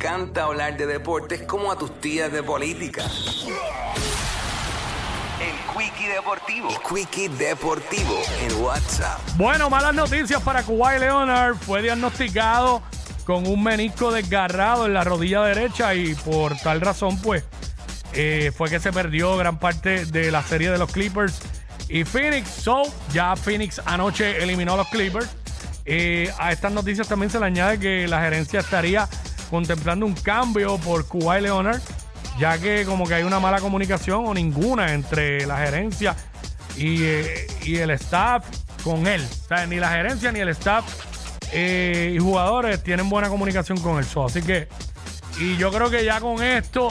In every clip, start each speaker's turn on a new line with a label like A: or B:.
A: encanta hablar de deportes como a tus tías de política. El Quickie Deportivo. Quickie Deportivo en WhatsApp.
B: Bueno, malas noticias para Kuwait Leonard. Fue diagnosticado con un menisco desgarrado en la rodilla derecha y por tal razón, pues, eh, fue que se perdió gran parte de la serie de los Clippers y Phoenix. So, ya Phoenix anoche eliminó a los Clippers. Eh, a estas noticias también se le añade que la gerencia estaría contemplando un cambio por Kuwait Leonard, ya que como que hay una mala comunicación o ninguna entre la gerencia y, eh, y el staff con él. O sea, ni la gerencia ni el staff eh, y jugadores tienen buena comunicación con el show. Así que, y yo creo que ya con esto,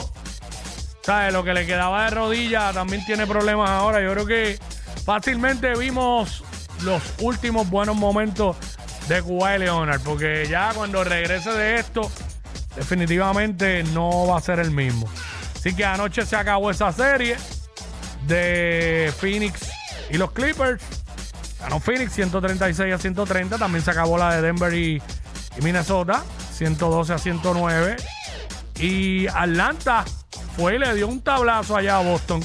B: ¿sabes? Lo que le quedaba de rodilla también tiene problemas ahora. Yo creo que fácilmente vimos los últimos buenos momentos de Kuwait Leonard, porque ya cuando regrese de esto, definitivamente no va a ser el mismo. Así que anoche se acabó esa serie de Phoenix y los Clippers. Ganó Phoenix 136 a 130. También se acabó la de Denver y, Minnesota 112 a 109. Y Atlanta fue y le dio un tablazo allá a Boston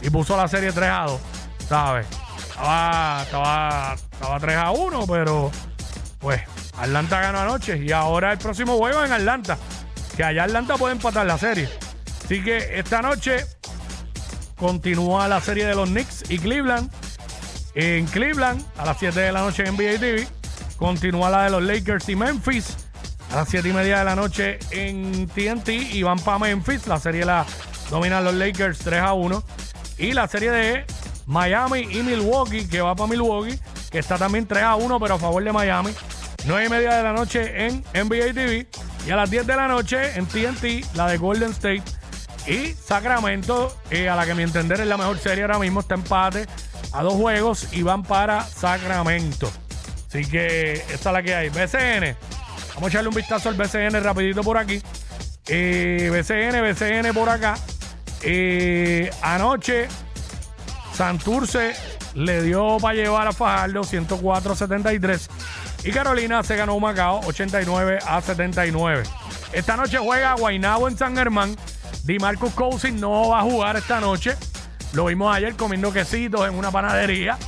B: y puso la serie 3 a 2. ¿Sabes? Estaba, estaba, estaba 3 a 1, pero pues Atlanta ganó anoche y ahora el próximo juego en Atlanta. Que allá Atlanta puede empatar la serie. Así que esta noche continúa la serie de los Knicks y Cleveland. En Cleveland, a las 7 de la noche en NBA TV. Continúa la de los Lakers y Memphis. A las 7 y media de la noche en TNT. Y van para Memphis. La serie la dominan los Lakers 3 a 1. Y la serie de Miami y Milwaukee, que va para Milwaukee, que está también 3 a 1, pero a favor de Miami. 9 y media de la noche en NBA TV. Y a las 10 de la noche en TNT, la de Golden State y Sacramento, eh, a la que mi entender es la mejor serie ahora mismo, está empate a dos juegos y van para Sacramento. Así que esta es la que hay. BCN. Vamos a echarle un vistazo al BCN rapidito por aquí. Eh, BCN, BCN por acá. Eh, anoche Santurce le dio para llevar a Fajardo 104-73 y Carolina se ganó un Macao 89 a 79. Esta noche juega Guaynabo en San Germán. Di Marcus Cousins no va a jugar esta noche. Lo vimos ayer comiendo quesitos en una panadería.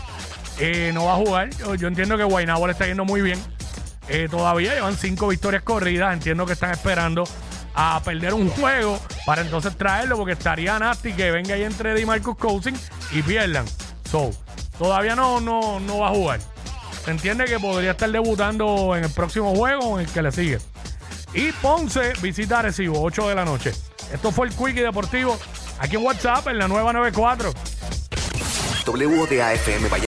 B: Eh, no va a jugar. Yo, entiendo que Guaynabo le está yendo muy bien. Eh, todavía llevan cinco victorias corridas. Entiendo que están esperando a perder un juego para entonces traerlo porque estaría nasty que venga ahí entre Di Marcus Cousins y pierdan. So, todavía no, no, no va a jugar. Se entiende que podría estar debutando en el próximo juego o en el que le sigue. Y Ponce visita a Recibo, 8 de la noche. Esto fue el Quickie Deportivo aquí en WhatsApp en la nueva 94.
A: WDAFM